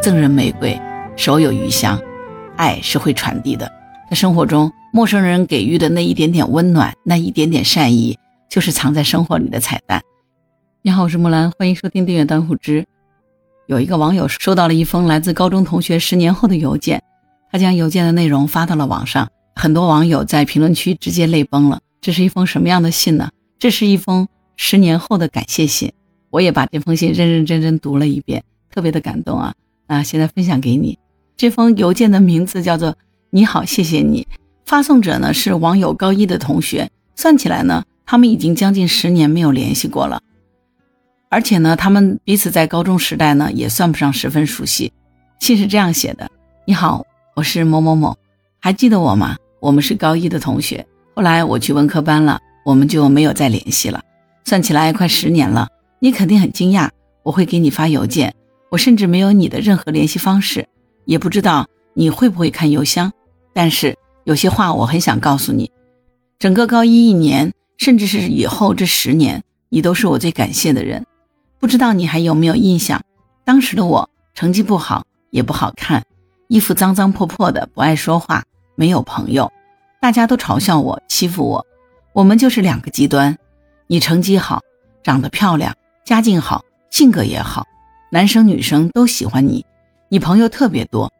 赠人玫瑰，手有余香。爱是会传递的，在生活中，陌生人给予的那一点点温暖，那一点点善意，就是藏在生活里的彩蛋。你好，我是木兰，欢迎收听订阅当户知。有一个网友收到了一封来自高中同学十年后的邮件，他将邮件的内容发到了网上，很多网友在评论区直接泪崩了。这是一封什么样的信呢？这是一封十年后的感谢信。我也把这封信认认真真读了一遍，特别的感动啊！啊，现在分享给你。这封邮件的名字叫做“你好，谢谢你”，发送者呢是网友高一的同学。算起来呢，他们已经将近十年没有联系过了，而且呢，他们彼此在高中时代呢也算不上十分熟悉。信是这样写的：“你好，我是某某某，还记得我吗？我们是高一的同学，后来我去文科班了，我们就没有再联系了。算起来快十年了，你肯定很惊讶我会给你发邮件，我甚至没有你的任何联系方式。”也不知道你会不会看邮箱，但是有些话我很想告诉你。整个高一一年，甚至是以后这十年，你都是我最感谢的人。不知道你还有没有印象？当时的我成绩不好，也不好看，衣服脏脏破破的，不爱说话，没有朋友，大家都嘲笑我，欺负我。我们就是两个极端。你成绩好，长得漂亮，家境好，性格也好，男生女生都喜欢你。你朋友特别多，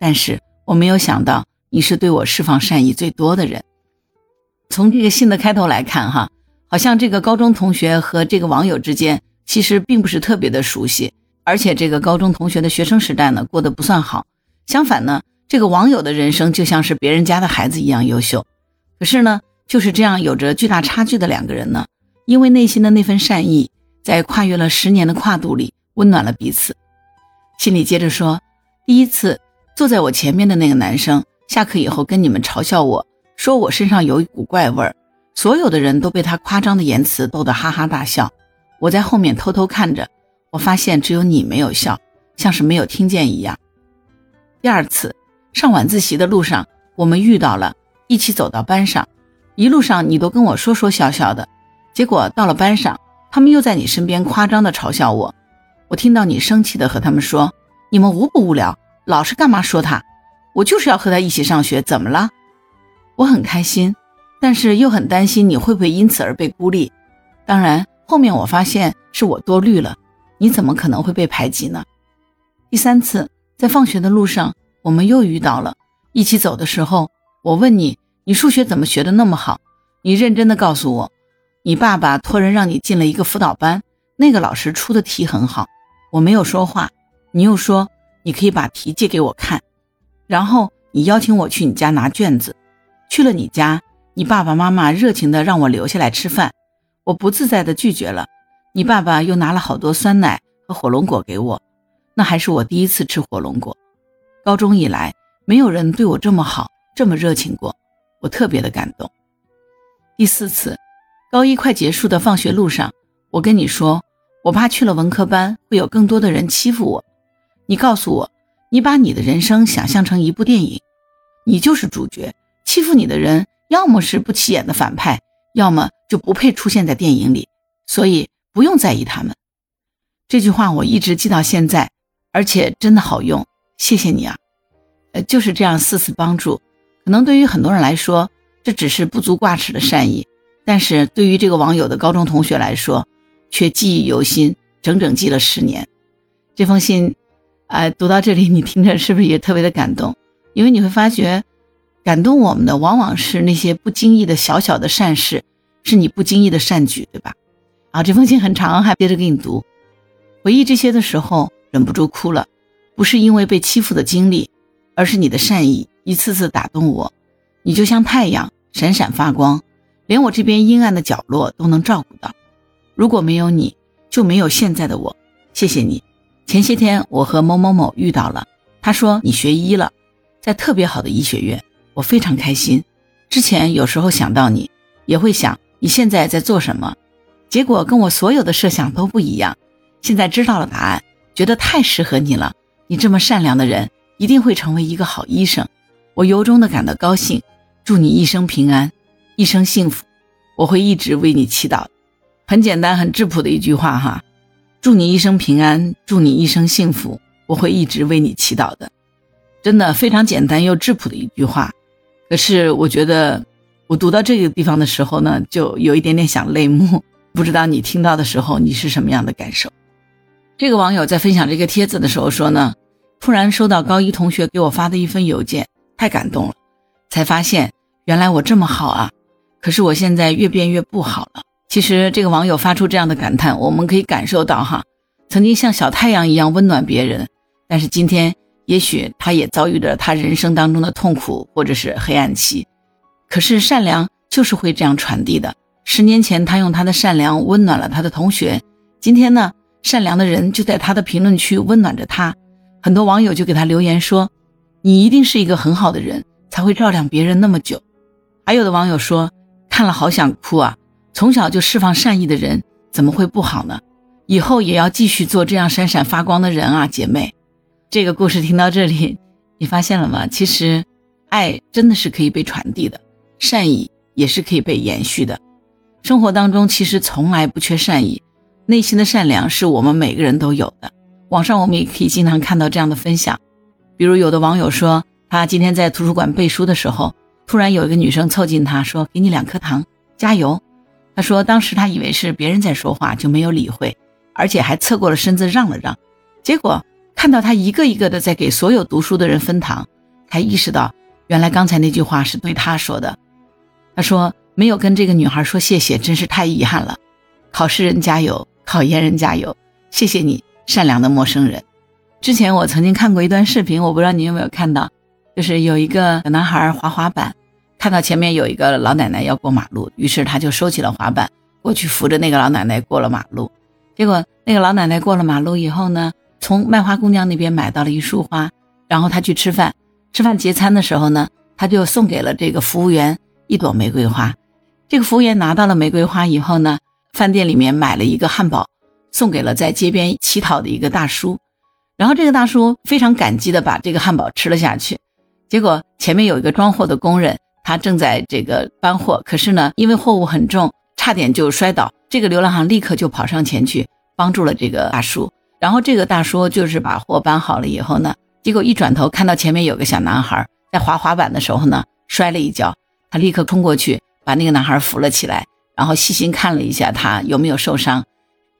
但是我没有想到你是对我释放善意最多的人。从这个信的开头来看，哈，好像这个高中同学和这个网友之间其实并不是特别的熟悉，而且这个高中同学的学生时代呢过得不算好。相反呢，这个网友的人生就像是别人家的孩子一样优秀。可是呢，就是这样有着巨大差距的两个人呢，因为内心的那份善意，在跨越了十年的跨度里，温暖了彼此。心里接着说，第一次坐在我前面的那个男生，下课以后跟你们嘲笑我说我身上有一股怪味儿，所有的人都被他夸张的言辞逗得哈哈大笑。我在后面偷偷看着，我发现只有你没有笑，像是没有听见一样。第二次上晚自习的路上，我们遇到了，一起走到班上，一路上你都跟我说说笑笑的，结果到了班上，他们又在你身边夸张的嘲笑我。我听到你生气的和他们说：“你们无不无聊，老师干嘛说他？我就是要和他一起上学，怎么了？”我很开心，但是又很担心你会不会因此而被孤立。当然，后面我发现是我多虑了，你怎么可能会被排挤呢？第三次在放学的路上，我们又遇到了，一起走的时候，我问你：“你数学怎么学的那么好？”你认真的告诉我：“你爸爸托人让你进了一个辅导班，那个老师出的题很好。”我没有说话，你又说你可以把题借给我看，然后你邀请我去你家拿卷子，去了你家，你爸爸妈妈热情的让我留下来吃饭，我不自在的拒绝了，你爸爸又拿了好多酸奶和火龙果给我，那还是我第一次吃火龙果，高中以来没有人对我这么好，这么热情过，我特别的感动。第四次，高一快结束的放学路上，我跟你说。我怕去了文科班会有更多的人欺负我。你告诉我，你把你的人生想象成一部电影，你就是主角，欺负你的人要么是不起眼的反派，要么就不配出现在电影里，所以不用在意他们。这句话我一直记到现在，而且真的好用，谢谢你啊！呃，就是这样四次帮助，可能对于很多人来说这只是不足挂齿的善意，但是对于这个网友的高中同学来说。却记忆犹新，整整记了十年。这封信，哎，读到这里，你听着是不是也特别的感动？因为你会发觉，感动我们的往往是那些不经意的小小的善事，是你不经意的善举，对吧？啊，这封信很长，还接着给你读。回忆这些的时候，忍不住哭了，不是因为被欺负的经历，而是你的善意一次次打动我。你就像太阳，闪闪发光，连我这边阴暗的角落都能照顾到。如果没有你，就没有现在的我。谢谢你。前些天我和某某某遇到了，他说你学医了，在特别好的医学院，我非常开心。之前有时候想到你，也会想你现在在做什么，结果跟我所有的设想都不一样。现在知道了答案，觉得太适合你了。你这么善良的人，一定会成为一个好医生。我由衷的感到高兴，祝你一生平安，一生幸福。我会一直为你祈祷。很简单、很质朴的一句话哈，祝你一生平安，祝你一生幸福，我会一直为你祈祷的。真的非常简单又质朴的一句话，可是我觉得我读到这个地方的时候呢，就有一点点想泪目。不知道你听到的时候你是什么样的感受？这个网友在分享这个帖子的时候说呢，突然收到高一同学给我发的一封邮件，太感动了，才发现原来我这么好啊！可是我现在越变越不好了。其实这个网友发出这样的感叹，我们可以感受到哈，曾经像小太阳一样温暖别人，但是今天也许他也遭遇着他人生当中的痛苦或者是黑暗期。可是善良就是会这样传递的。十年前他用他的善良温暖了他的同学，今天呢，善良的人就在他的评论区温暖着他。很多网友就给他留言说：“你一定是一个很好的人，才会照亮别人那么久。”还有的网友说：“看了好想哭啊。”从小就释放善意的人怎么会不好呢？以后也要继续做这样闪闪发光的人啊，姐妹。这个故事听到这里，你发现了吗？其实，爱真的是可以被传递的，善意也是可以被延续的。生活当中其实从来不缺善意，内心的善良是我们每个人都有的。网上我们也可以经常看到这样的分享，比如有的网友说，他今天在图书馆背书的时候，突然有一个女生凑近他说：“给你两颗糖，加油。”他说：“当时他以为是别人在说话，就没有理会，而且还侧过了身子让了让。结果看到他一个一个的在给所有读书的人分糖，才意识到原来刚才那句话是对他说的。他说没有跟这个女孩说谢谢，真是太遗憾了。考试人加油，考研人加油，谢谢你，善良的陌生人。之前我曾经看过一段视频，我不知道你有没有看到，就是有一个小男孩滑滑板。”看到前面有一个老奶奶要过马路，于是他就收起了滑板，过去扶着那个老奶奶过了马路。结果那个老奶奶过了马路以后呢，从卖花姑娘那边买到了一束花，然后他去吃饭。吃饭结餐的时候呢，他就送给了这个服务员一朵玫瑰花。这个服务员拿到了玫瑰花以后呢，饭店里面买了一个汉堡，送给了在街边乞讨的一个大叔。然后这个大叔非常感激的把这个汉堡吃了下去。结果前面有一个装货的工人。他正在这个搬货，可是呢，因为货物很重，差点就摔倒。这个流浪汉立刻就跑上前去帮助了这个大叔。然后这个大叔就是把货搬好了以后呢，结果一转头看到前面有个小男孩在滑滑板的时候呢，摔了一跤。他立刻冲过去把那个男孩扶了起来，然后细心看了一下他有没有受伤，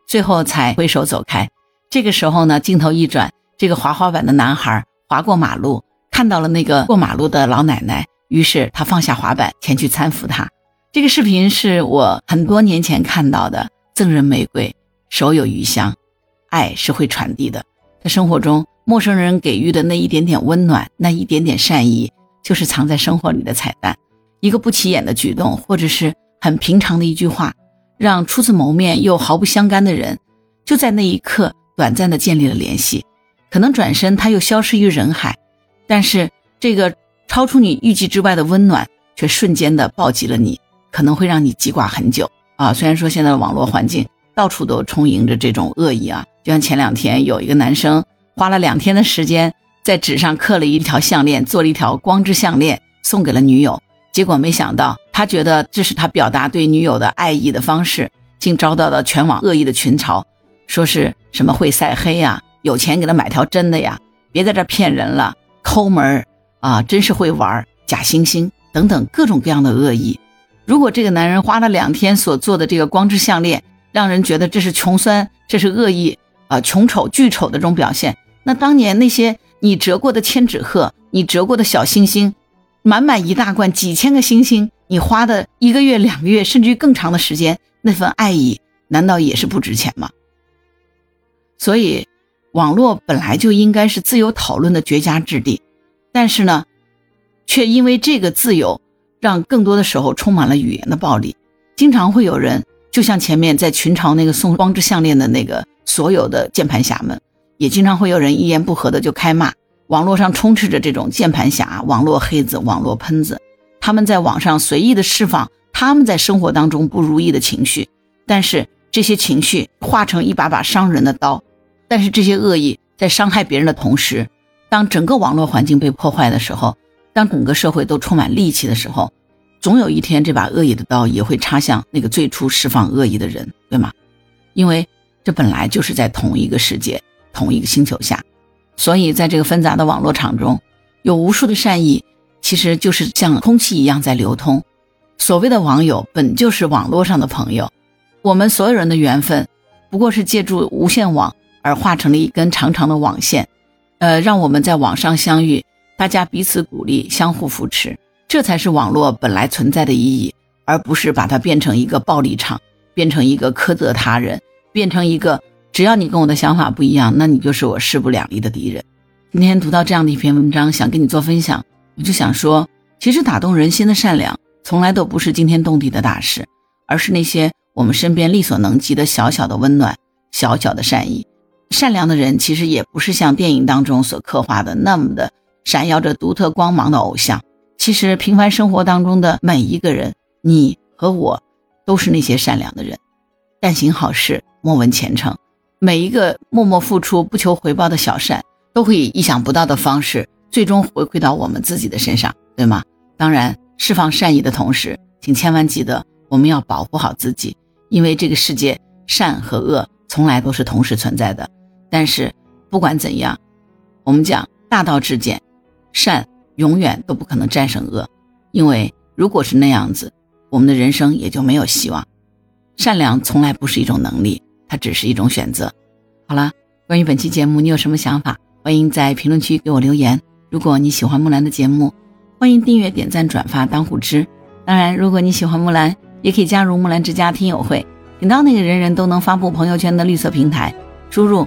最后才挥手走开。这个时候呢，镜头一转，这个滑滑板的男孩滑过马路，看到了那个过马路的老奶奶。于是他放下滑板，前去搀扶她。这个视频是我很多年前看到的。赠人玫瑰，手有余香，爱是会传递的。在生活中，陌生人给予的那一点点温暖，那一点点善意，就是藏在生活里的彩蛋。一个不起眼的举动，或者是很平常的一句话，让初次谋面又毫不相干的人，就在那一刻短暂的建立了联系。可能转身他又消失于人海，但是这个。超出你预计之外的温暖，却瞬间的暴击了你，可能会让你记挂很久啊！虽然说现在的网络环境到处都充盈着这种恶意啊，就像前两天有一个男生花了两天的时间在纸上刻了一条项链，做了一条光之项链送给了女友，结果没想到他觉得这是他表达对女友的爱意的方式，竟遭到了全网恶意的群嘲，说是什么会晒黑呀，有钱给他买条真的呀，别在这骗人了，抠门儿。啊，真是会玩假惺惺等等各种各样的恶意。如果这个男人花了两天所做的这个光之项链，让人觉得这是穷酸，这是恶意啊，穷丑巨丑的这种表现，那当年那些你折过的千纸鹤，你折过的小星星，满满一大罐几千个星星，你花的一个月、两个月，甚至于更长的时间，那份爱意难道也是不值钱吗？所以，网络本来就应该是自由讨论的绝佳之地。但是呢，却因为这个自由，让更多的时候充满了语言的暴力。经常会有人，就像前面在群嘲那个送光之项链的那个所有的键盘侠们，也经常会有人一言不合的就开骂。网络上充斥着这种键盘侠、网络黑子、网络喷子，他们在网上随意的释放他们在生活当中不如意的情绪，但是这些情绪化成一把把伤人的刀，但是这些恶意在伤害别人的同时。当整个网络环境被破坏的时候，当整个社会都充满戾气的时候，总有一天这把恶意的刀也会插向那个最初释放恶意的人，对吗？因为这本来就是在同一个世界、同一个星球下。所以在这个纷杂的网络场中，有无数的善意，其实就是像空气一样在流通。所谓的网友，本就是网络上的朋友。我们所有人的缘分，不过是借助无线网而化成了一根长长的网线，呃，让我们在网上相遇，大家彼此鼓励，相互扶持，这才是网络本来存在的意义，而不是把它变成一个暴力场，变成一个苛责他人，变成一个只要你跟我的想法不一样，那你就是我势不两立的敌人。今天读到这样的一篇文章，想跟你做分享，我就想说，其实打动人心的善良。从来都不是惊天动地的大事，而是那些我们身边力所能及的小小的温暖、小小的善意。善良的人其实也不是像电影当中所刻画的那么的闪耀着独特光芒的偶像。其实平凡生活当中的每一个人，你和我，都是那些善良的人。但行好事，莫问前程。每一个默默付出、不求回报的小善，都会以意想不到的方式，最终回馈到我们自己的身上，对吗？当然。释放善意的同时，请千万记得，我们要保护好自己，因为这个世界善和恶从来都是同时存在的。但是不管怎样，我们讲大道至简，善永远都不可能战胜恶，因为如果是那样子，我们的人生也就没有希望。善良从来不是一种能力，它只是一种选择。好了，关于本期节目，你有什么想法？欢迎在评论区给我留言。如果你喜欢木兰的节目，欢迎订阅、点赞、转发当虎之。当然，如果你喜欢木兰，也可以加入木兰之家听友会，点到那个人人都能发布朋友圈的绿色平台，输入